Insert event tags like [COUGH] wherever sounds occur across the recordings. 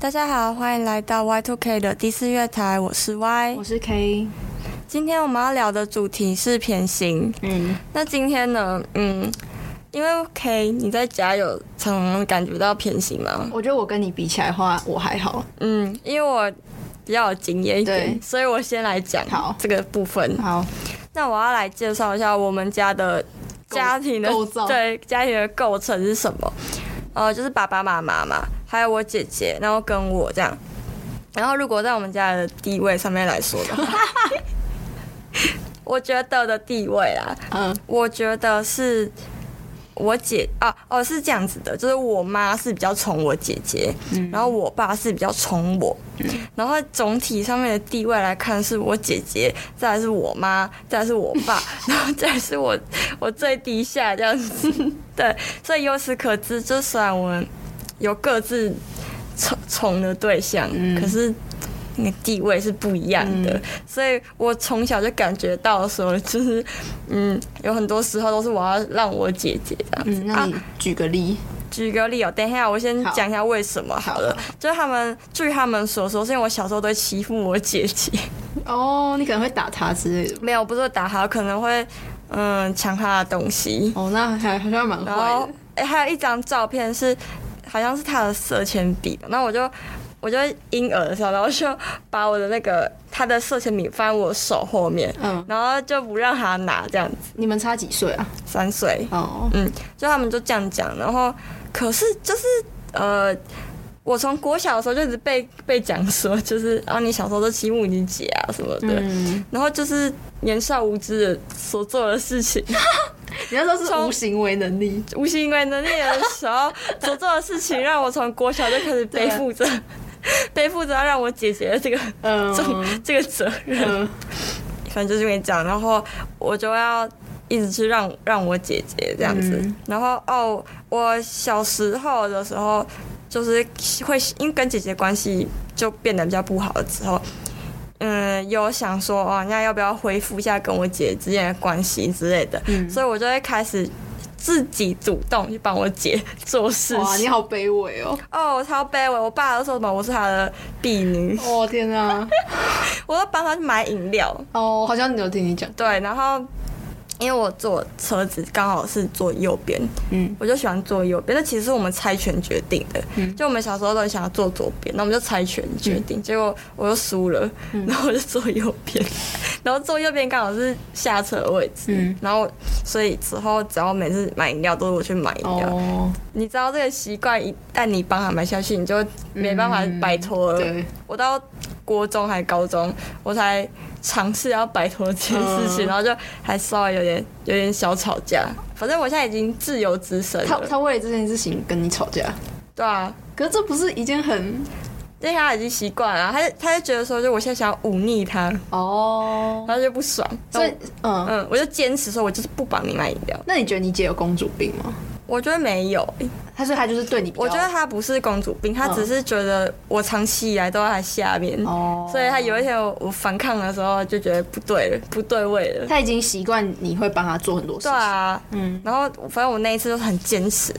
大家好，欢迎来到 Y Two K 的第四月台，我是 Y，我是 K。今天我们要聊的主题是偏心。嗯，那今天呢，嗯，因为 K 你在家有常常感觉到偏心吗？我觉得我跟你比起来的话，我还好。嗯，因为我比较有经验一点，所以我先来讲好这个部分。好，那我要来介绍一下我们家的家庭的构造，对，家庭的构成是什么？呃，就是爸爸妈妈嘛，还有我姐姐，然后跟我这样。然后如果在我们家的地位上面来说的话，[LAUGHS] 我觉得的地位啊，嗯，我觉得是。我姐啊，哦，是这样子的，就是我妈是比较宠我姐姐，嗯，然后我爸是比较宠我，嗯，然后总体上面的地位来看，是我姐姐，再来是我妈，再来是我爸，[LAUGHS] 然后再来是我我最低下这样子，对，所以由此可知，就算我们有各自宠宠的对象，嗯，可是。那个地位是不一样的，嗯、所以我从小就感觉到说，就是，嗯，有很多时候都是我要让我姐姐这样子。嗯、那你举个例，啊、举个例哦。等一下，我先讲一下为什么好了。好，就是他们据他们所说，是因为我小时候都欺负我姐姐。[LAUGHS] 哦，你可能会打她之类的。没有，不是打她，可能会嗯抢她的东西。哦，那还好像蛮坏的。哎、欸，还有一张照片是，好像是他的色铅笔。那我就。我就婴儿的时候，然后就把我的那个他的色铅笔放在我手后面，嗯，然后就不让他拿这样子。你们差几岁啊？三岁。哦，嗯，就他们就这样讲，然后可是就是呃，我从国小的时候就一直被被讲说，就是啊，你小时候都欺负你姐啊什么的，嗯，然后就是年少无知的所做的事情。[LAUGHS] [LAUGHS] 你要说是无行为能力，无行为能力的时候所做的事情，让我从国小就开始背负着。背负着要让我姐姐的这个重、嗯、这个责任，嗯、反正就是跟你讲，然后我就要一直去让让我姐姐这样子，嗯、然后哦，我小时候的时候就是会因为跟姐姐关系就变得比较不好的时候，嗯，有想说哦，那要不要恢复一下跟我姐之间的关系之类的，嗯、所以我就会开始。自己主动去帮我姐做事情。哇，你好卑微哦！哦，我超卑微。我爸都说什么我是他的婢女。哦天啊！[LAUGHS] 我要帮他去买饮料。哦，好像你有听你讲。对，然后。因为我坐车子刚好是坐右边，嗯，我就喜欢坐右边。那其实是我们猜拳决定的，嗯，就我们小时候都很想要坐左边，那我们就猜拳决定。嗯、结果我又输了，嗯、然后我就坐右边，[LAUGHS] 然后坐右边刚好是下车的位置，嗯，然后所以之后只要每次买饮料都是我去买饮料。哦，你知道这个习惯一旦你帮他买下去，你就没办法摆脱了。我到国中还高中我才。尝试要摆脱这件事情，然后就还稍微有点有点小吵架。反正我现在已经自由之身了。他他为了这件事情跟你吵架？对啊，可是这不是一件很……因为他已经习惯了，他就他就觉得说，就我现在想要忤逆他哦，然后就不爽。所以嗯嗯，我就坚持说，我就是不帮你买饮料。那你觉得你姐有公主病吗？我觉得没有，他说他就是对你。我觉得他不是公主病，他只是觉得我长期以来都在他下面，哦，所以他有一天我反抗的时候就觉得不对了，不对位了。他已经习惯你会帮他做很多事情。对啊，嗯，然后反正我那一次就很坚持，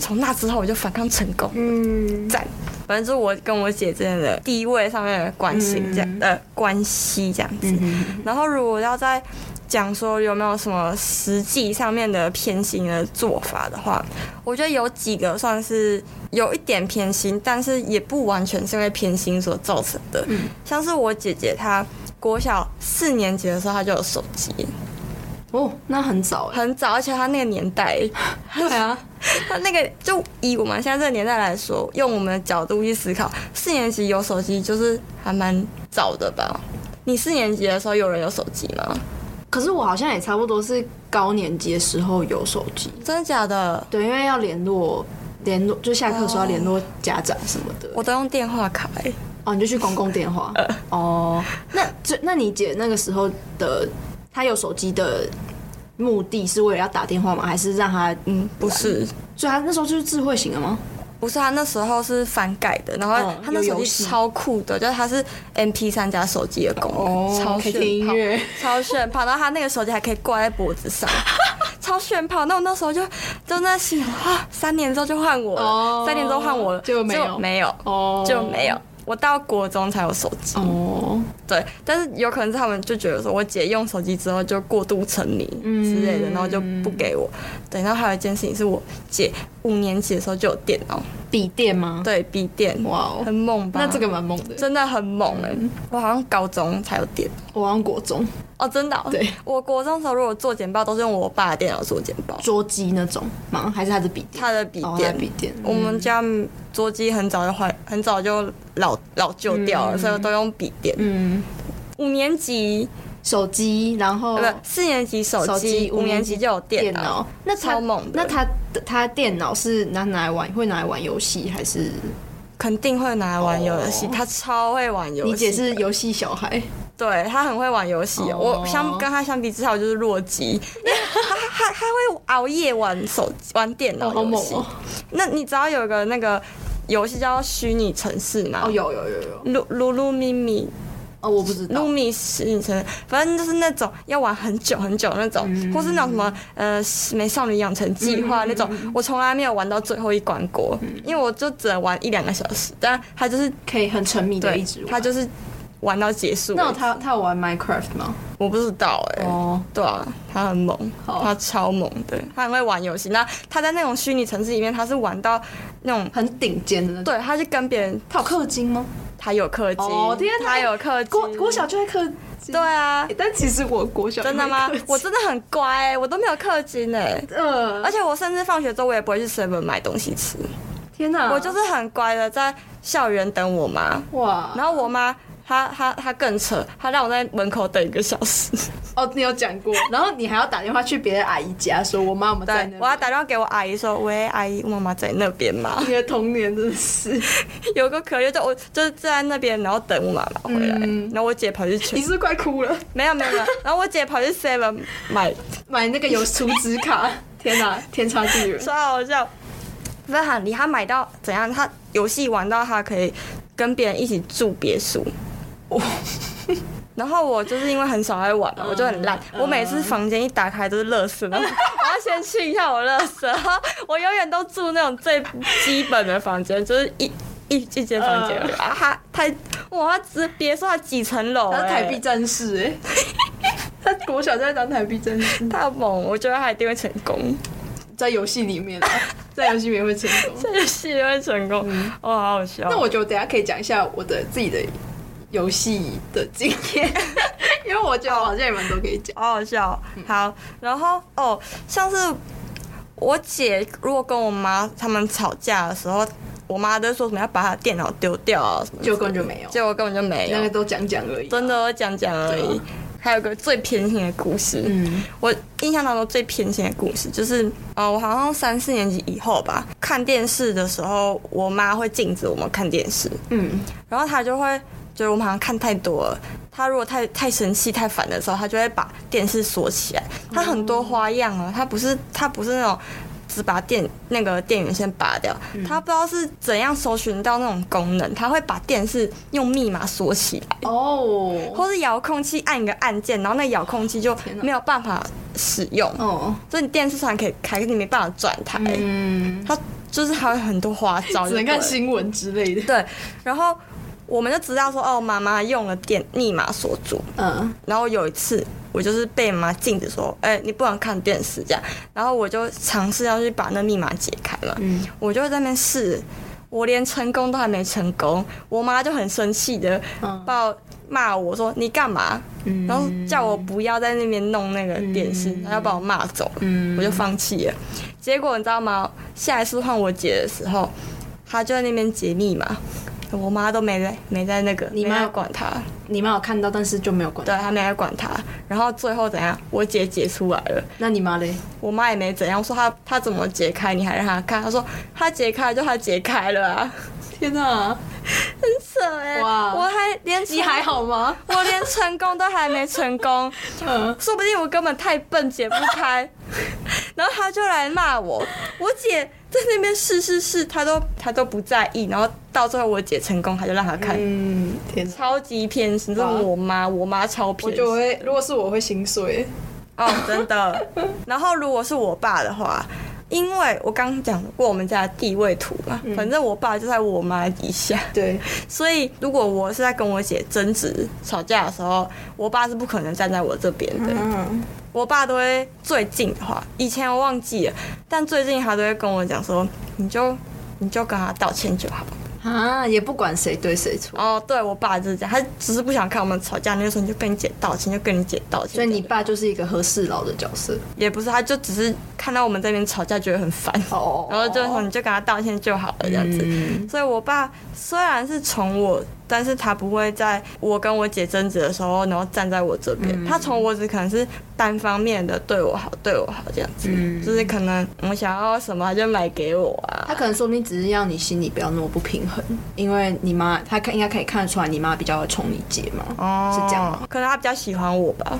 从那之后我就反抗成功，嗯，赞。反正就是我跟我姐之间的地位上面的关系这样的关系这样子。然后如果要在讲说有没有什么实际上面的偏心的做法的话，我觉得有几个算是有一点偏心，但是也不完全是因为偏心所造成的。嗯，像是我姐姐她国小四年级的时候，她就有手机。哦，那很早，很早，而且他那个年代，[LAUGHS] 对啊，[LAUGHS] 他那个就以我们现在这个年代来说，用我们的角度去思考，四年级有手机就是还蛮早的吧？你四年级的时候有人有手机吗？可是我好像也差不多是高年级的时候有手机，真的假的？对，因为要联络联络，就下课的时候要联络家长什么的。我都用电话卡哎。哦，你就去公共电话。[LAUGHS] 哦，那这那你姐那个时候的，她有手机的目的是为了要打电话吗？还是让他嗯，不是，所以他那时候就是智慧型的吗？不是，他那时候是翻盖的，然后他那手机超酷的，就是他是 M P 三加手机的功能，超炫，超炫，跑到他那个手机还可以挂在脖子上，超 [LAUGHS] 超炫炮。那我那时候就就在想，啊，三年之后就换我了，哦、三年之后换我了，就没有没有，哦、就没有。我到国中才有手机哦，对，但是有可能是他们就觉得说我姐用手机之后就过度沉迷之类的，然后就不给我。对，然后还有一件事情是我姐五年级的时候就有电脑，笔电吗？对，笔电，哇，很猛吧？那这个蛮猛的，真的很猛哎！我好像高中才有电，我好像国中哦，真的。对，我国中的时候如果做简报都是用我爸的电脑做简报，桌机那种吗？还是他的笔？他的笔电，笔电。我们家桌机很早就坏，很早就老老旧掉了，所以都用笔电。嗯，五年级手机，然后不四年级手机，五年级就有电脑，那超猛。那他他电脑是拿拿来玩，会拿来玩游戏还是？肯定会拿来玩游戏，他超会玩游戏。你姐是游戏小孩。对，他很会玩游戏，我相跟他相比之下，我就是弱鸡。他他他会熬夜玩手机、玩电脑游戏。那你只要有一个那个游戏叫虚拟城市嘛？哦，有有有有。噜噜噜咪咪。哦，我不知道。噜咪虚拟城市，反正就是那种要玩很久很久那种，或是那种什么呃美少女养成计划那种，我从来没有玩到最后一关过，因为我就只能玩一两个小时。但他就是可以很沉迷的一直玩，他就是。玩到结束。那他他有玩 Minecraft 吗？我不知道哎。哦，对啊，他很猛，他超猛，的，他很会玩游戏。那他在那种虚拟城市里面，他是玩到那种很顶尖的。对，他是跟别人。他有氪金吗？他有氪金。哦天，他有氪金。国国小就会氪金。对啊，但其实我国小真的吗？我真的很乖，我都没有氪金哎。嗯。而且我甚至放学之后，我也不会去 Seven 买东西吃。天哪！我就是很乖的，在校园等我妈。哇。然后我妈。他他他更扯，他让我在门口等一个小时。哦，你有讲过，然后你还要打电话去别的阿姨家，说我妈妈在那。我要打电话给我阿姨说，喂，阿姨，我妈妈在那边吗？你的童年真是 [LAUGHS] 有个可怜，就我就是站在那边，然后等我妈妈回来，嗯、然后我姐跑去取。你是是快哭了？没有没有没有，然后我姐跑去 Seven [LAUGHS] 买买那个有储值卡，[LAUGHS] 天哪，天差地远，超好笑。不是很厉害，他买到怎样？他游戏玩到他可以跟别人一起住别墅。[LAUGHS] 然后我就是因为很少爱玩嘛，我就很烂。我每次房间一打开都是垃圾，然后 [LAUGHS] 我要先清一下我垃圾。然后我永远都住那种最基本的房间，就是一一一间房间。啊，他太哇，他只别说他几层楼，他是台币战士哎，[LAUGHS] 他国小就在当台币战士，太猛！我觉得他一定会成功，在游戏里面，在游戏里面会成功，在游戏里面会成功。哦，好好笑。那我觉得等下可以讲一下我的自己的。游戏的经验，[LAUGHS] 因为我觉得好像你们都可以讲，好好笑。好，然后哦，像是我姐如果跟我妈他们吵架的时候，我妈都说什么要把她电脑丢掉啊什么，结果根本就没有，结果根本就没有，那个都讲讲而已，真的讲讲而已。还有个最偏心的故事，嗯，我印象当中最偏心的故事就是，呃，我好像三四年级以后吧，看电视的时候，我妈会禁止我们看电视，嗯，然后她就会。就是我们好像看太多了，他如果太太生气、太烦的时候，他就会把电视锁起来。他很多花样啊，他不是他不是那种只把电那个电源线拔掉，他不知道是怎样搜寻到那种功能，他会把电视用密码锁起来哦，或是遥控器按一个按键，然后那遥控器就没有办法使用哦，所以你电视虽然可以开，可你没办法转台。嗯，他就是还有很多花招，[LAUGHS] 只能看新闻之类的。对，然后。我们就知道说，哦，妈妈用了电密码锁住。嗯。然后有一次，我就是被妈妈禁止说，哎、欸，你不能看电视这样。然后我就尝试要去把那密码解开了。嗯。我就在那边试，我连成功都还没成功，我妈就很生气的，把我骂我说你干嘛？嗯。然后叫我不要在那边弄那个电视，她要把我骂走。嗯。我就放弃了。结果你知道吗？下一次换我姐的时候，她就在那边解密码。我妈都没在，没在那个，你妈有管他，你妈有看到，但是就没有管他，对，她没来管他。然后最后怎样？我姐解出来了，那你妈嘞？我妈也没怎样，我说她她怎么解开，你还让她看？她说她解开就她解开了啊！天哪，很扯哎！哇，我还连你还好吗？我连成功都还没成功，[LAUGHS] 嗯，说不定我根本太笨解不开，然后她就来骂我，我姐。在那边试试试，他都他都不在意，然后到最后我姐成功，他就让他看。嗯，天，超级偏心，这是我妈，我妈超偏心。我就会，如果是我会心碎。哦，真的。然后如果是我爸的话，因为我刚讲过我们家的地位图嘛，嗯、反正我爸就在我妈底下。对。[LAUGHS] 所以如果我是在跟我姐争执吵架的时候，我爸是不可能站在我这边的。嗯。我爸都会最近的话，以前我忘记了，但最近他都会跟我讲说，你就你就跟他道歉就好。啊，也不管谁对谁错哦。对我爸就是这样，他只是不想看我们吵架。那个时候你就跟你姐道歉，就跟你姐道歉。所以你爸就是一个和事佬的角色，也不是，他就只是看到我们这边吵架觉得很烦，哦，然后就说你就跟他道歉就好了这样子。嗯、所以我爸虽然是从我。但是他不会在我跟我姐争执的时候，然后站在我这边。嗯、他从我只可能是单方面的对我好，对我好这样子。嗯、就是可能我想要什么，他就买给我啊。他可能说明只是要你心里不要那么不平衡，因为你妈，他看应该可以看得出来，你妈比较会宠你姐嘛。哦，是这样吗？可能他比较喜欢我吧。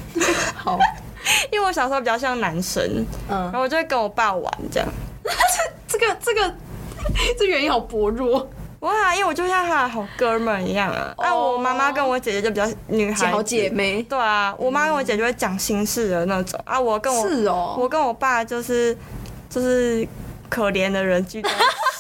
好，[LAUGHS] 因为我小时候比较像男生，嗯，然后我就会跟我爸玩这样。[LAUGHS] 这个这个 [LAUGHS] 这原因好薄弱。哇，因为我就像他的好哥们一样啊！那、oh, 我妈妈跟我姐姐就比较女孩好姐妹。对啊，我妈跟我姐就会讲心事的那种啊。我跟我是哦，我跟我爸就是就是可怜的人居多，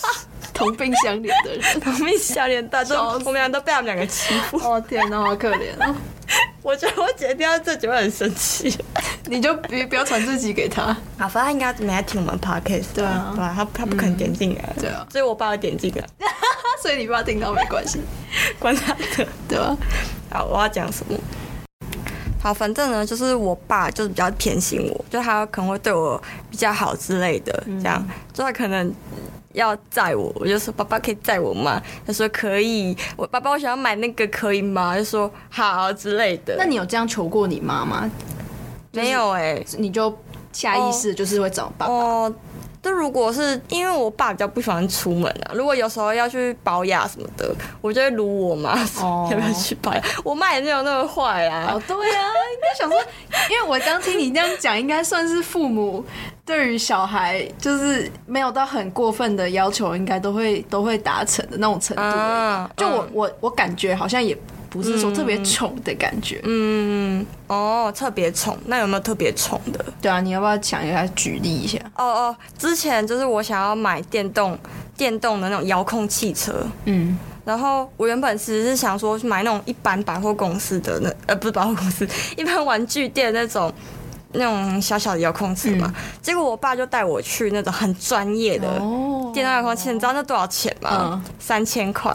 [LAUGHS] 同病相怜的人，[LAUGHS] 同病相怜，大都我们俩都被他们两个欺负。哦天哪，好可怜哦！[LAUGHS] 我觉得我姐听到这就会很生气，[LAUGHS] 你就别不要传自己给他。啊，反正他应该没在听我们 podcast，对啊，对啊，他他不肯点进来，对啊，所以我爸要点进来，[LAUGHS] 所以你爸听到没关系，关他的，对吧？好，我要讲什么？好，反正呢，就是我爸就是比较偏心我，就他可能会对我比较好之类的，这样，就他可能。要载我，我就说爸爸可以载我吗？他说可以。我爸爸，我想要买那个可以吗？就说好之类的。那你有这样求过你妈吗？没有哎、欸，你就下意识就是会找爸爸。哦哦就如果是因为我爸比较不喜欢出门啊，如果有时候要去保养什么的，我就会撸我妈说要不要去保养。我妈也没有那么坏啊。哦，对啊，应该想说，因为我刚听你这样讲，应该算是父母对于小孩就是没有到很过分的要求，应该都会都会达成的那种程度。啊、就我、嗯、我我感觉好像也。不是说特别宠的感觉，嗯，哦，特别宠，那有没有特别宠的？对啊，你要不要想一下，举例一下？哦哦，之前就是我想要买电动电动的那种遥控汽车，嗯，然后我原本其实是想说去买那种一般百货公司的那呃不是百货公司，[LAUGHS] 一般玩具店那种那种小小的遥控车嘛，嗯、结果我爸就带我去那种很专业的电动遥控器，你知道那多少钱吗？嗯、三千块，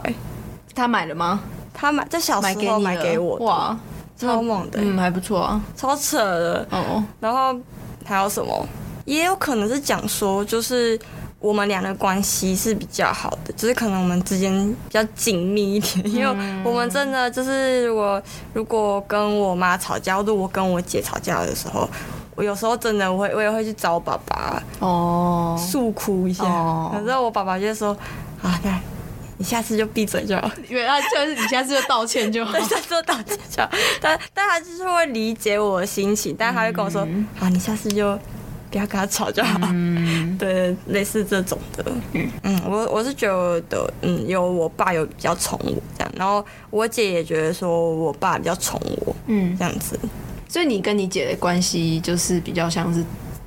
他买了吗？他买在小时候买给我，哇，超猛的，嗯，还不错啊，超扯的哦。然后还有什么？也有可能是讲说，就是我们俩的关系是比较好的，只、就是可能我们之间比较紧密一点，因为我们真的就是如果如果跟我妈吵架，或者我跟我姐吵架的时候，我有时候真的我会我也会去找我爸爸哦，诉苦一下。反正、哦、我爸爸就说啊，那。你下次就闭嘴就好，[LAUGHS] 原来就是你下次就道歉就好，[LAUGHS] 下次就道歉就好。但但他就是会理解我的心情，但他会跟我说：“嗯、啊，你下次就不要跟他吵就好。嗯” [LAUGHS] 对，类似这种的。嗯嗯，我我是觉得，嗯，有我爸有比较宠我这样，然后我姐也觉得说我爸比较宠我，嗯，这样子。所以你跟你姐的关系就是比较像是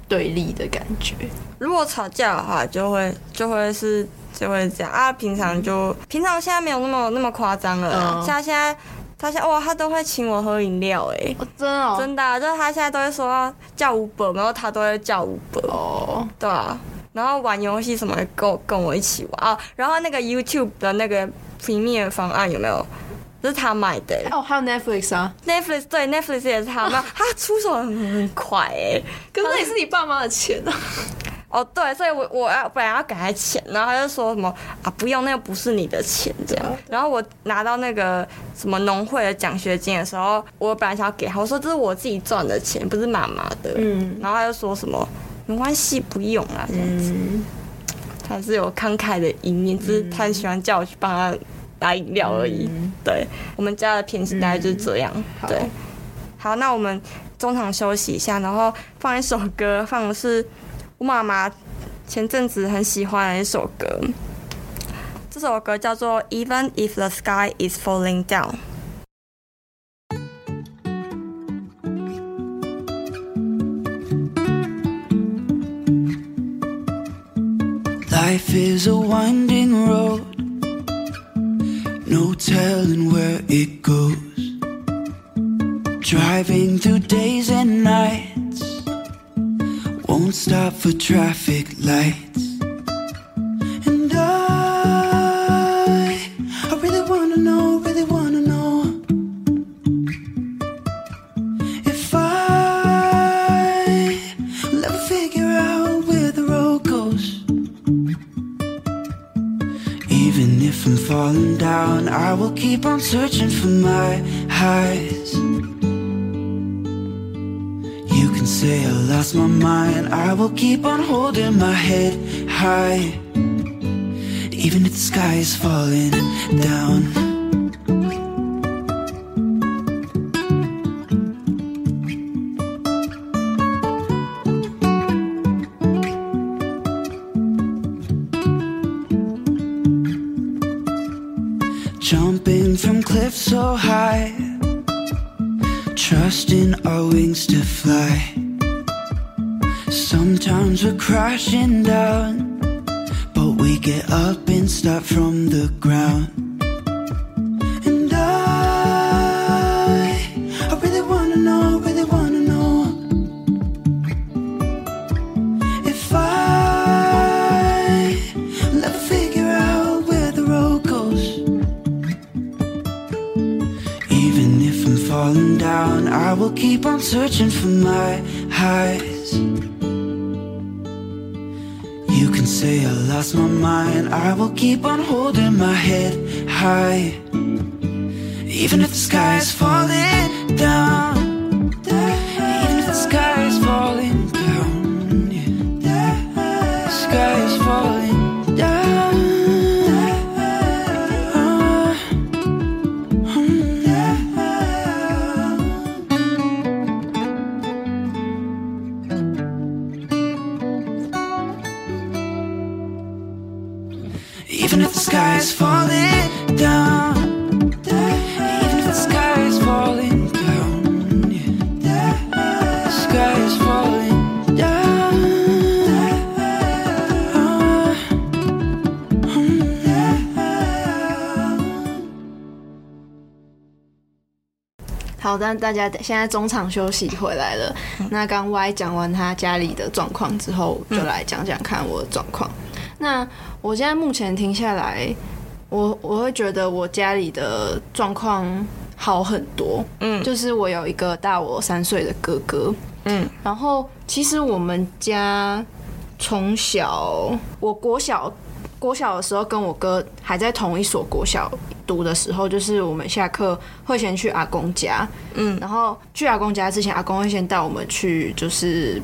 对立的感觉。如果吵架的话，就会就会是。就会这样啊，平常就、嗯、平常现在没有那么那么夸张了。嗯、像现在他现在哇，他都会请我喝饮料哎、哦，真的、哦、真的、啊，就是他现在都会说叫 Uber，然后他都会叫 Uber 哦，对啊，然后玩游戏什么的跟我跟我一起玩。啊，然后那个 YouTube 的那个 Premium 方案有没有？这是他买的。哦，还有 Netflix 啊，Netflix 对 Netflix 也是他买，啊、[LAUGHS] 他出手很很快哎，可是那也是你爸妈的钱啊。哦，对，所以我我要本来要给他钱，然后他就说什么啊，不用，那个不是你的钱这样。然后我拿到那个什么农会的奖学金的时候，我本来想要给他，我说这是我自己赚的钱，不是妈妈的。嗯。然后他就说什么没关系，不用啊这样子。嗯。他是有慷慨的一面，只是他很喜欢叫我去帮他拿饮料而已。嗯。对，我们家的平时大概就是这样。对。好，那我们中场休息一下，然后放一首歌，放的是。我妈妈前阵子很喜欢一首歌这首歌叫做 even if the sky is falling down life is a winding road no telling where it goes driving through days and night won't stop for traffic lights. And I, I really wanna know, really wanna know if I will ever figure out where the road goes. Even if I'm falling down, I will keep on searching for my highs. Say I lost my mind, I will keep on holding my head high. Even if the sky is falling down. Down, I will keep on searching for my highs. You can say I lost my mind, I will keep on holding my head high. Even if the sky is falling down, 大家现在中场休息回来了。那刚 Y 讲完他家里的状况之后，就来讲讲看我的状况。那我现在目前听下来，我我会觉得我家里的状况好很多。嗯，就是我有一个大我三岁的哥哥。嗯，然后其实我们家从小，我国小国小的时候跟我哥还在同一所国小读的时候，就是我们下课会先去阿公家。嗯，然后去阿公家之前，阿公会先带我们去就是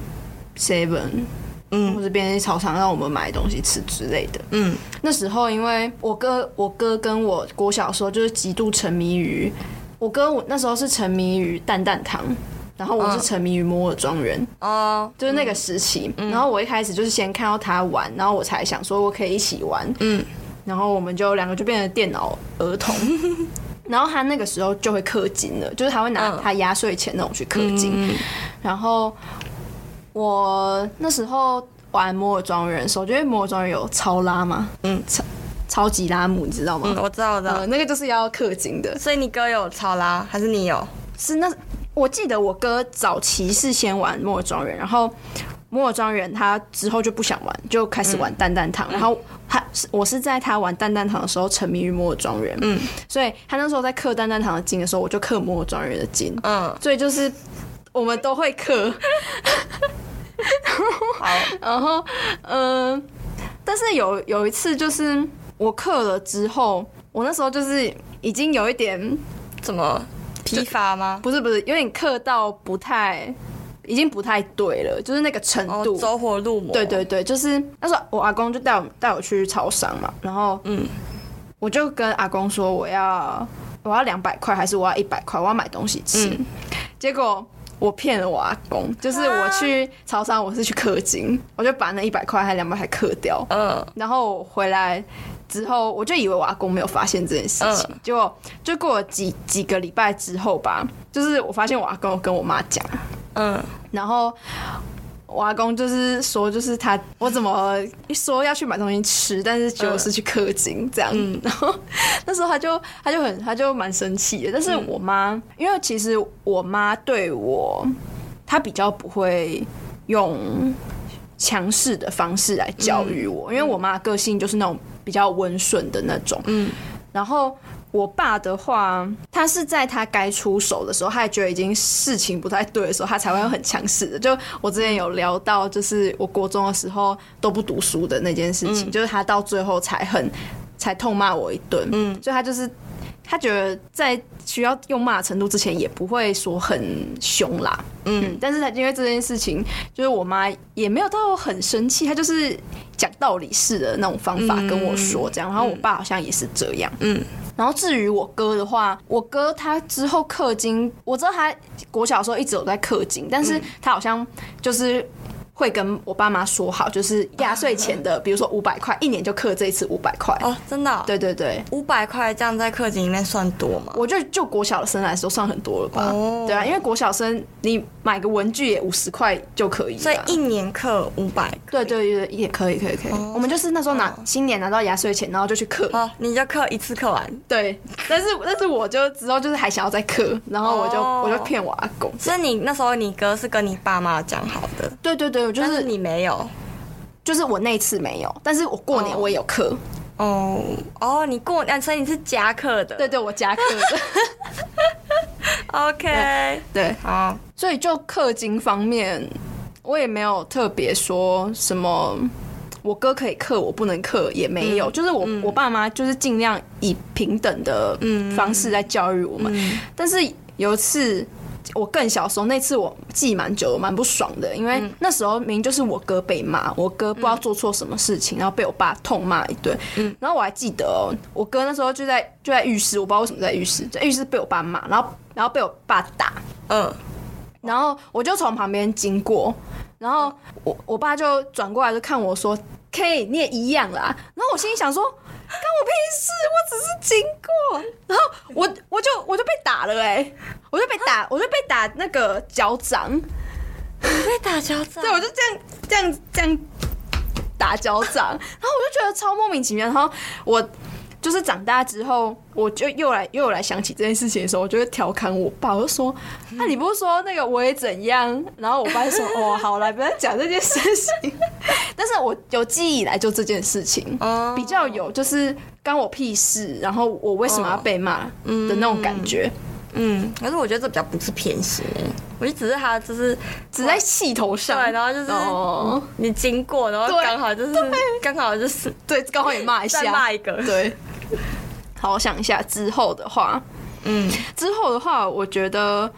Seven。嗯，或者便利超商让我们买东西吃之类的。嗯，那时候因为我哥，我哥跟我国小的时候就是极度沉迷于，我哥我那时候是沉迷于蛋蛋糖，然后我是沉迷于摩尔庄园。哦，就是那个时期。嗯，然后我一开始就是先看到他玩，然后我才想说我可以一起玩。嗯，然后我们就两个就变成电脑儿童。[LAUGHS] 然后他那个时候就会氪金了，就是他会拿他压岁钱那种去氪金。然后。我那时候玩摩尔庄园的时候，因为摩尔庄园有超拉嘛，嗯，超超级拉姆，你知道吗？嗯，我知道，我知道，呃，那个就是要氪金的。所以你哥有超拉，还是你有？是那我记得我哥早期是先玩摩尔庄园，然后摩尔庄园他之后就不想玩，就开始玩蛋蛋糖。嗯、然后他我是在他玩蛋蛋糖的时候沉迷于摩尔庄园，嗯，所以他那时候在刻蛋蛋糖的金的时候，我就刻摩尔庄园的金，嗯，所以就是我们都会刻。好，[LAUGHS] 然后，嗯、呃，但是有有一次，就是我刻了之后，我那时候就是已经有一点怎么疲乏吗？不是不是，有点刻到不太，已经不太对了，就是那个程度，走火入魔。对对对，就是那时候我阿公就带我带我去超商嘛，然后嗯，我就跟阿公说我要我要两百块，还是我要一百块，我要买东西吃，嗯、结果。我骗了我阿公，就是我去超商，我是去氪金，我就把那一百块还两百块氪掉。嗯，然后回来之后，我就以为我阿公没有发现这件事情，结果就过了几几个礼拜之后吧，就是我发现我阿公跟我妈讲，嗯，然后我阿公就是说，就是他我怎么一说要去买东西吃，但是结果是去氪金这样，嗯、[LAUGHS] 然后那时候他就他就很他就蛮生气的。但是我妈，嗯、因为其实我妈对我，她比较不会用强势的方式来教育我，嗯、因为我妈个性就是那种比较温顺的那种，嗯，然后。我爸的话，他是在他该出手的时候，他也觉得已经事情不太对的时候，他才会很强势的。就我之前有聊到，就是我国中的时候都不读书的那件事情，嗯、就是他到最后才很才痛骂我一顿。嗯，所以他就是他觉得在需要用骂程度之前，也不会说很凶啦。嗯，嗯，但是他因为这件事情，就是我妈也没有到很生气，他就是讲道理式的那种方法跟我说这样。然后我爸好像也是这样。嗯。然后至于我哥的话，我哥他之后氪金，我知道他国小的时候一直有在氪金，但是他好像就是。会跟我爸妈说好，就是压岁钱的，比如说五百块，一年就刻这一次五百块哦，真的、哦？对对对，五百块这样在氪金里面算多吗？我觉得就国小生来说算很多了吧？哦，对啊，因为国小生你买个文具也五十块就可以，所以一年氪五百，对对对，也可以可以可以。哦、我们就是那时候拿新年拿到压岁钱，然后就去刻，哦，你就刻一次刻完，对。但是但是我就之后就是还想要再刻，然后我就、哦、我就骗我阿公。所以你那时候你哥是跟你爸妈讲好的？对对对，就是，是你没有。就是我那次没有，但是我过年我也有课。哦哦，你过年所以你是加课的？对对，我加课的。[LAUGHS] OK，对，好，所以就氪金方面，我也没有特别说什么，我哥可以氪，我不能氪，也没有，嗯、就是我、嗯、我爸妈就是尽量以平等的方式在教育我们，但是有一次。我更小时候那次我记蛮久，蛮不爽的，因为那时候明明就是我哥被骂，我哥不知道做错什么事情，然后被我爸痛骂一顿。嗯，然后我还记得哦，我哥那时候就在就在浴室，我不知道为什么在浴室，在浴室被我爸骂，然后然后被我爸打。嗯，然后我就从旁边经过，然后我我爸就转过来就看我说：“K，你也一样啦。”然后我心里想说。关我屁事！我只是经过，然后我我就我就被打了哎、欸，我就被打，我就被打那个脚掌，被打脚掌，对，我就这样这样这样打脚掌，然后我就觉得超莫名其妙，然后我。就是长大之后，我就又来又来想起这件事情的时候，我就会调侃我爸，我就说：“那、啊、你不是说那个我也怎样？”然后我爸就说：“ [LAUGHS] 哦，好了，不要讲这件事情。”但是，我有记忆以来就这件事情比较有，就是关我屁事。然后我为什么要被骂的那种感觉？嗯，可是我觉得这比较不是偏心，我就只是他就是只在气头上，对，然后就是你经过，然后刚好就是刚好就是对，刚好也骂一下，再骂一个，对。好，我想一下之后的话，嗯，之后的话，我觉得，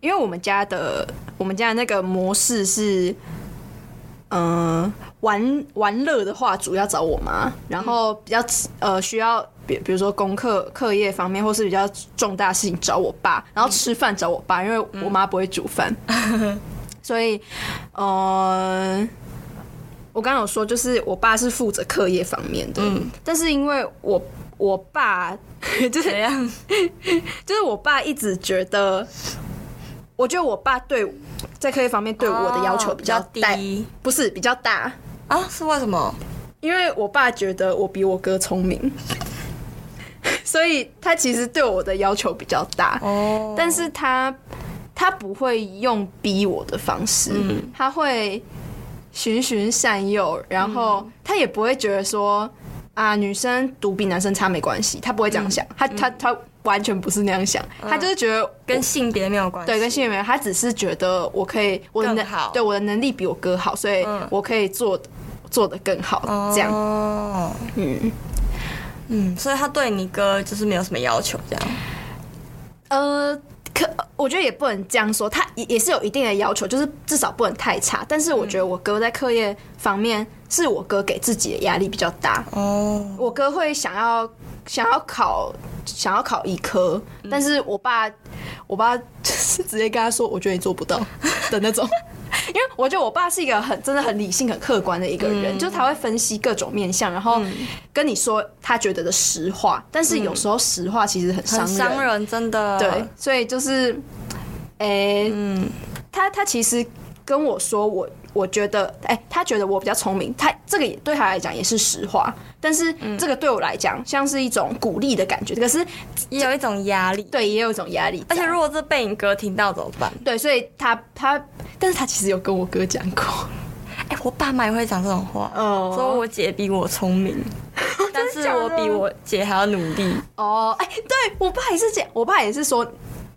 因为我们家的我们家的那个模式是，嗯、呃，玩玩乐的话，主要找我妈，然后比较呃需要，比比如说功课课业方面，或是比较重大事情找我爸，然后吃饭找我爸，因为我妈不会煮饭，嗯、所以，呃，我刚刚有说，就是我爸是负责课业方面的，嗯，但是因为我。我爸 [LAUGHS] 就是这样，[LAUGHS] 就是我爸一直觉得，我觉得我爸对在课业方面对我的要求比较低，不是比较大啊？是为什么？因为我爸觉得我比我哥聪明，[LAUGHS] 所以他其实对我的要求比较大。哦，但是他他不会用逼我的方式，他会循循善诱，然后他也不会觉得说。啊，女生读比男生差没关系，他不会这样想，嗯、他他他完全不是那样想，嗯、他就是觉得跟性别没有关系，对，跟性别没有，他只是觉得我可以，我的能好，对我的能力比我哥好，所以我可以做、嗯、做的更好，这样，哦、嗯。嗯，所以他对你哥就是没有什么要求，这样，呃。可我觉得也不能这样说，他也也是有一定的要求，就是至少不能太差。但是我觉得我哥在课业方面，是我哥给自己的压力比较大。哦，我哥会想要想要考想要考医科，但是我爸我爸 [LAUGHS] 就是直接跟他说，我觉得你做不到的那种。[LAUGHS] 因为我觉得我爸是一个很真的很理性、很客观的一个人，嗯、就是他会分析各种面相，然后跟你说他觉得的实话。但是有时候实话其实很伤人，伤人真的。对，所以就是，诶、欸，嗯，他他其实跟我说我我觉得，哎、欸，他觉得我比较聪明，他这个也对他来讲也是实话，但是这个对我来讲像是一种鼓励的感觉，可是也有一种压力，对，也有一种压力。而且如果是被你哥听到怎么办？对，所以他他，但是他其实有跟我哥讲过，哎、欸，我爸妈也会讲这种话，哦，说我姐比我聪明，[LAUGHS] 但是我比我姐还要努力。哦，哎、欸，对我爸也是这样，我爸也是说，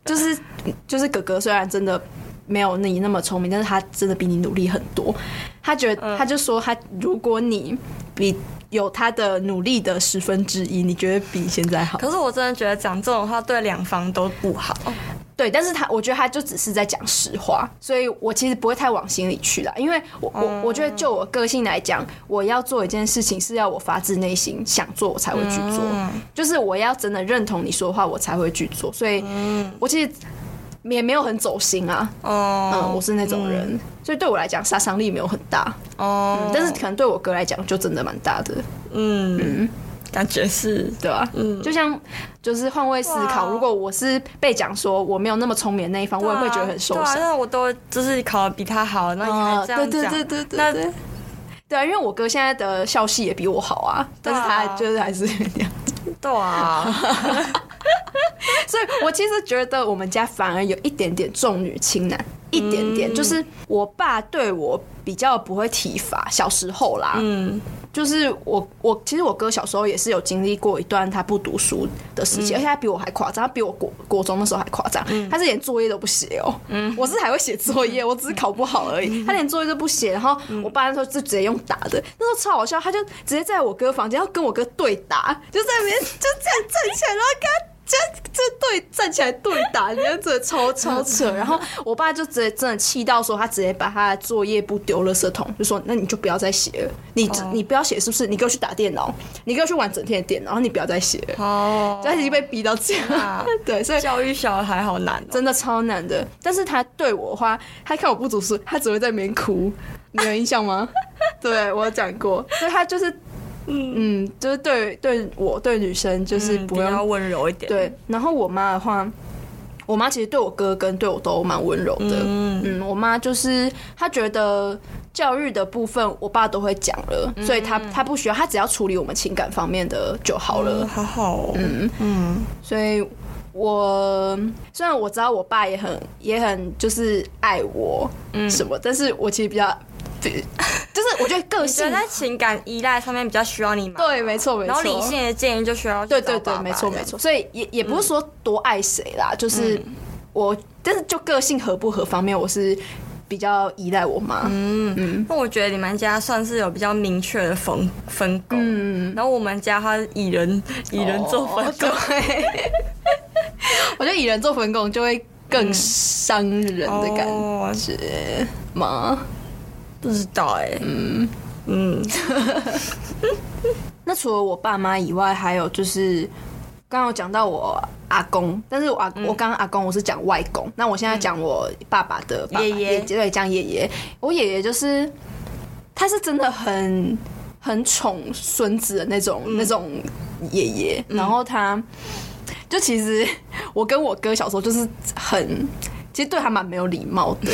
就是就是哥哥虽然真的。没有你那么聪明，但是他真的比你努力很多。他觉得，他就说他，如果你比有他的努力的十分之一，你觉得比现在好？可是我真的觉得讲这种话对两方都不好。对，但是他我觉得他就只是在讲实话，所以我其实不会太往心里去了。因为我我我觉得就我个性来讲，我要做一件事情是要我发自内心想做，我才会去做。就是我要真的认同你说的话，我才会去做。所以，我其实。也没有很走心啊，哦、oh, 嗯，我是那种人，嗯、所以对我来讲杀伤力没有很大，哦、oh. 嗯，但是可能对我哥来讲就真的蛮大的，嗯。嗯，感觉是，对吧、啊？嗯，就像就是换位思考，如果我是被讲说我没有那么聪明的那一方，我也会觉得很受伤。我都就是考的比他好，那你还这样讲，对对对对对，啊，因为我哥现在的校系也比我好啊，但是他就是还是这样，对啊。[LAUGHS] [LAUGHS] 所以，我其实觉得我们家反而有一点点重女轻男，一点点，就是我爸对我比较不会体罚。小时候啦，嗯，就是我我其实我哥小时候也是有经历过一段他不读书的时期，而且他比我还夸张，他比我国国中的时候还夸张，他是连作业都不写哦，嗯，我是还会写作业，[LAUGHS] 我只是考不好而已，他连作业都不写，然后我爸那时候就直接用打的，那时候超好笑，他就直接在我哥房间要跟我哥对打，就在那边就这样站起来，然后跟他。这这对站起来对打，[LAUGHS] 你看这超超扯。然后我爸就直接真的气到说，他直接把他的作业簿丢垃圾桶，就说：“那你就不要再写了，你你不要写是不是？你给我去打电脑，你给我去玩整天的电脑，然后你不要再写了。”哦，他已经被逼到这样。对，所以教育小孩好难，真的超难的。但是他对我的话，他看我不读书，他只会在里面哭。你有印象吗？[LAUGHS] 对我有讲过，所以他就是。嗯，就是对对我对女生就是不要温柔一点。对，然后我妈的话，我妈其实对我哥跟对我都蛮温柔的。嗯嗯，我妈就是她觉得教育的部分我爸都会讲了，所以她她不需要，她只要处理我们情感方面的就好了。好好，嗯嗯，所以我虽然我知道我爸也很也很就是爱我，嗯什么，但是我其实比较。就是我觉得个性在情感依赖上面比较需要你嘛。对，没错没错。然后理性的建议就需要对对对，没错没错。所以也也不是说多爱谁啦，嗯、就是我，但是就个性合不合方面，我是比较依赖我妈。嗯嗯。那我觉得你们家算是有比较明确的分分工。嗯。然后我们家他以人以人做分工。哦、[LAUGHS] 我觉得以人做分工就会更伤人的感觉吗？不知道哎、欸，嗯。嗯，[LAUGHS] 那除了我爸妈以外，还有就是刚刚有讲到我阿公，但是我阿、嗯、我刚刚阿公我是讲外公，那我现在讲我爸爸的爷爷，爷对，讲爷爷，我爷爷就是他是真的很很宠孙子的那种、嗯、那种爷爷，然后他就其实我跟我哥小时候就是很。其实对他蛮没有礼貌的，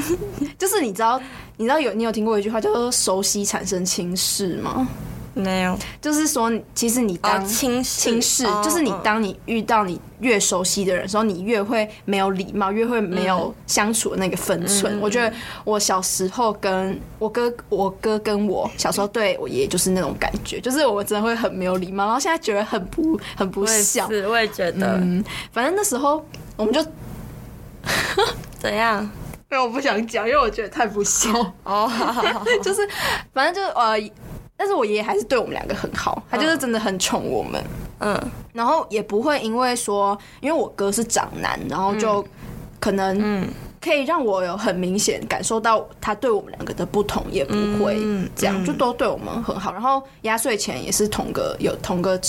[LAUGHS] 就是你知道，你知道有你有听过一句话叫做“熟悉产生轻视”吗？没有，就是说，其实你当轻轻视，就是你当你遇到你越熟悉的人的时候，你越会没有礼貌，越会没有相处的那个分寸。我觉得我小时候跟我哥，我哥跟我小时候对我爷爷就是那种感觉，就是我真的会很没有礼貌，然后现在觉得很不很不孝。是，我也觉得，嗯，反正那时候我们就。[LAUGHS] 怎样？[LAUGHS] 因为我不想讲，因为我觉得太不孝哦。[LAUGHS] 就是，反正就是呃，但是我爷爷还是对我们两个很好，他就是真的很宠我们。嗯，然后也不会因为说，因为我哥是长男，然后就可能嗯，可以让我有很明显感受到他对我们两个的不同，也不会这样，就都对我们很好。然后压岁钱也是同个有同个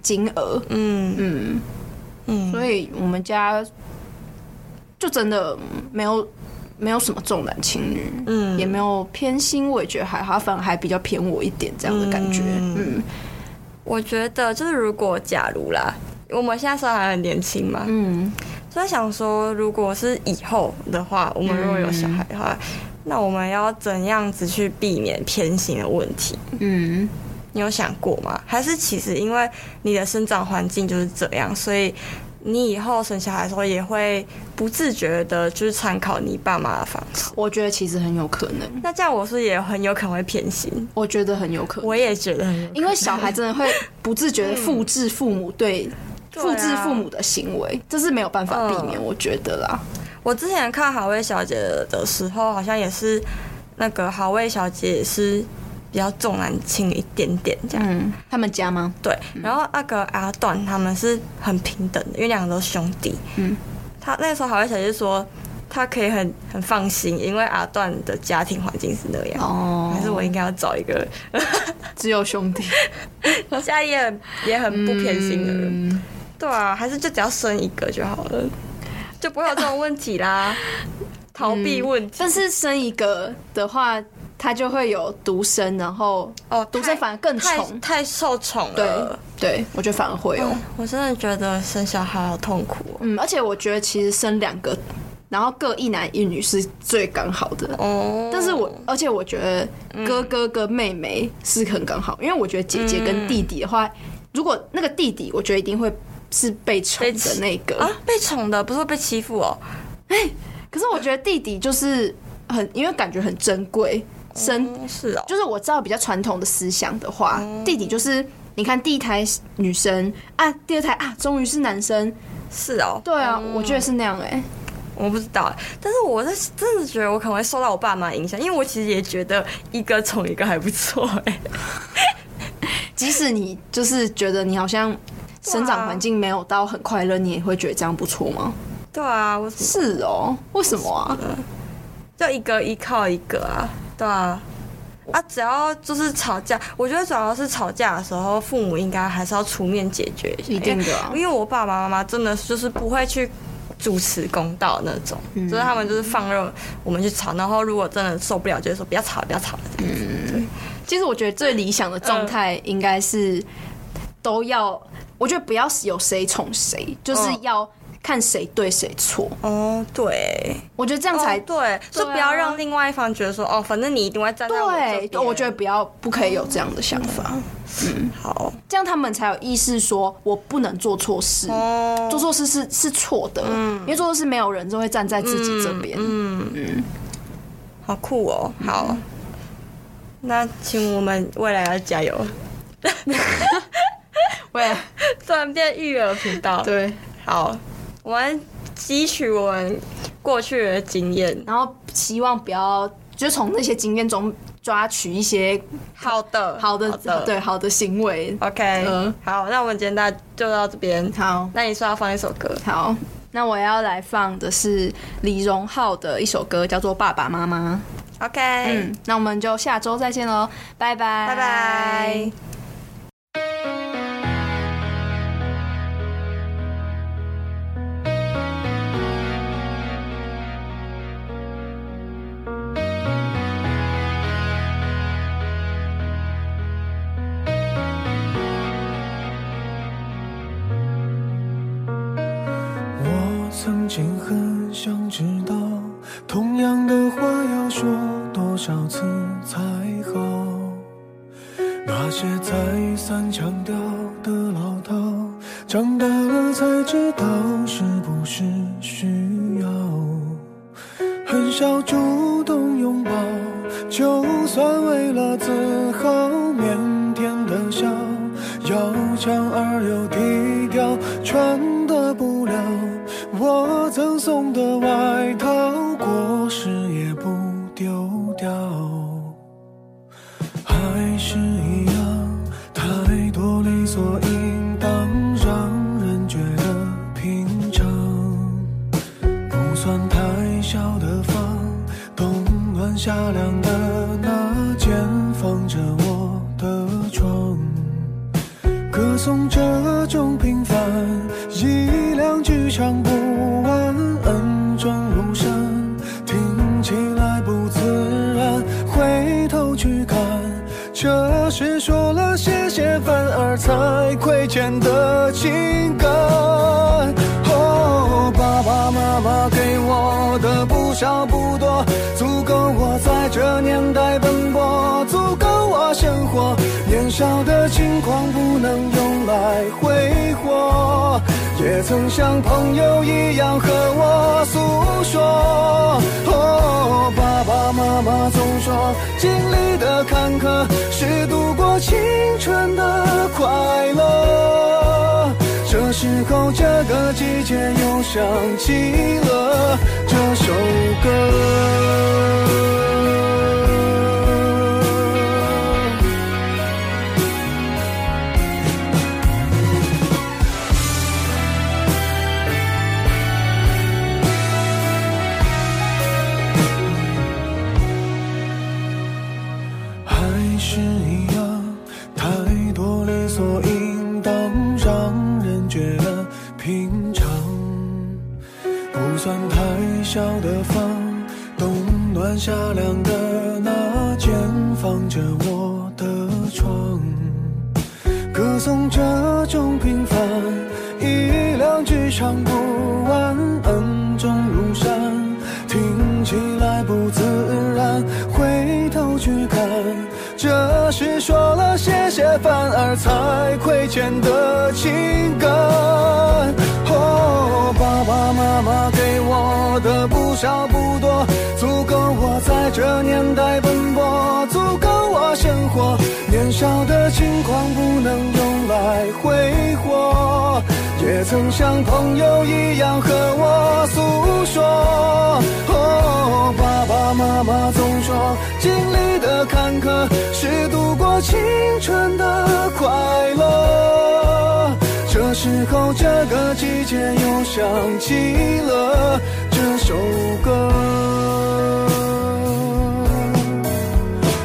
金额，嗯嗯嗯，所以我们家。就真的没有没有什么重男轻女，嗯，也没有偏心，我也觉得还好，反而还比较偏我一点这样的感觉，嗯，嗯，我觉得就是如果假如啦，我们现在虽然还很年轻嘛，嗯，所以想说如果是以后的话，我们如果有小孩的话，嗯、那我们要怎样子去避免偏心的问题？嗯，你有想过吗？还是其实因为你的生长环境就是这样，所以你以后生小孩的时候也会不自觉的，就是参考你爸妈的方式？我觉得其实很有可能。那这样我是也很有可能会偏心。我觉得很有可能。我也觉得很有可能，因为小孩真的会不自觉的复制父母对复制父母的行为，这是没有办法避免。我觉得啦。我之前看好味小姐的时候，好像也是那个好味小姐也是比较重男轻一点点这样。嗯，他们家吗？对。然后那个阿段他们是很平等的，因为两个都是兄弟。嗯。他那时候好味小姐说，他可以很很放心，因为阿段的家庭环境是那样。哦。还是我应该要找一个 [LAUGHS] 只有兄弟，[LAUGHS] 家里也很也很不偏心的人。嗯。对啊，还是就只要生一个就好了。就不会有这种问题啦，逃避问题、嗯。但是生一个的话，他就会有独生，然后哦，独生反而更宠，太受宠了。对，对我觉得反而会哦。我真的觉得生小孩好痛苦、哦。嗯，而且我觉得其实生两个，然后各一男一女是最刚好的哦。但是我而且我觉得哥哥跟妹妹是很刚好，因为我觉得姐姐跟弟弟的话，嗯、如果那个弟弟，我觉得一定会。是被宠的那个啊，被宠的不是被欺负哦。哎，可是我觉得弟弟就是很，因为感觉很珍贵，生是哦，就是我知道比较传统的思想的话，弟弟就是你看第一胎女生啊，第二胎啊，终于是男生，是哦，对啊，我觉得是那样哎，我不知道，但是我是真的觉得我可能会受到我爸妈影响，因为我其实也觉得一个宠一个还不错哎，[LAUGHS] 即使你就是觉得你好像。生长环境没有到很快乐，你也会觉得这样不错吗？对啊，我是哦，为什么啊？就一个依靠一个啊，对啊，啊，只要就是吵架，我觉得主要是吵架的时候，父母应该还是要出面解决一下，一定的啊，因为我爸爸妈妈真的就是不会去主持公道那种，嗯，所以他们就是放任我们去吵，然后如果真的受不了，就是说不要吵，不要吵。嗯，其实我觉得最理想的状态应该是都要。我觉得不要有谁宠谁，就是要看谁对谁错。哦，对，我觉得这样才、哦、对，就不要让另外一方觉得说，哦，反正你一定会站在我。对，我觉得不要，不可以有这样的想法。嗯，嗯好，这样他们才有意识，说我不能做错事。哦，做错事是是错的。嗯，因为做错事没有人就会站在自己这边。嗯嗯，好酷哦。好，嗯、那请我们未来要加油。[LAUGHS] 对，[LAUGHS] 突然变育儿频道。对，好，我们汲取我们过去的经验，然后希望不要就从那些经验中抓取一些好的、好的、好的对好的行为。OK，嗯，好，那我们今天就到这边。好，那你说要放一首歌？好，那我要来放的是李荣浩的一首歌，叫做《爸爸妈妈》。OK，嗯，那我们就下周再见喽，拜拜，拜拜。这种平凡，一两句唱不完，恩重如山，听起来不自然。回头去看，这。是说了谢谢，反而才亏欠的情感。哦，爸爸妈妈给我的不少不多，足够我。在这年代奔波，足够我生活。年少的轻狂不能挥霍，也曾像朋友一样和我诉说。哦，爸爸妈妈总说，经历的坎坷是度过青春的快乐。这时候，这个季节又想起了这首歌。这个季节又想起了这首歌。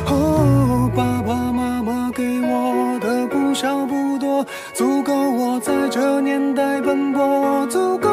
哦，爸爸妈妈给我的不少不多，足够我在这年代奔波，足够。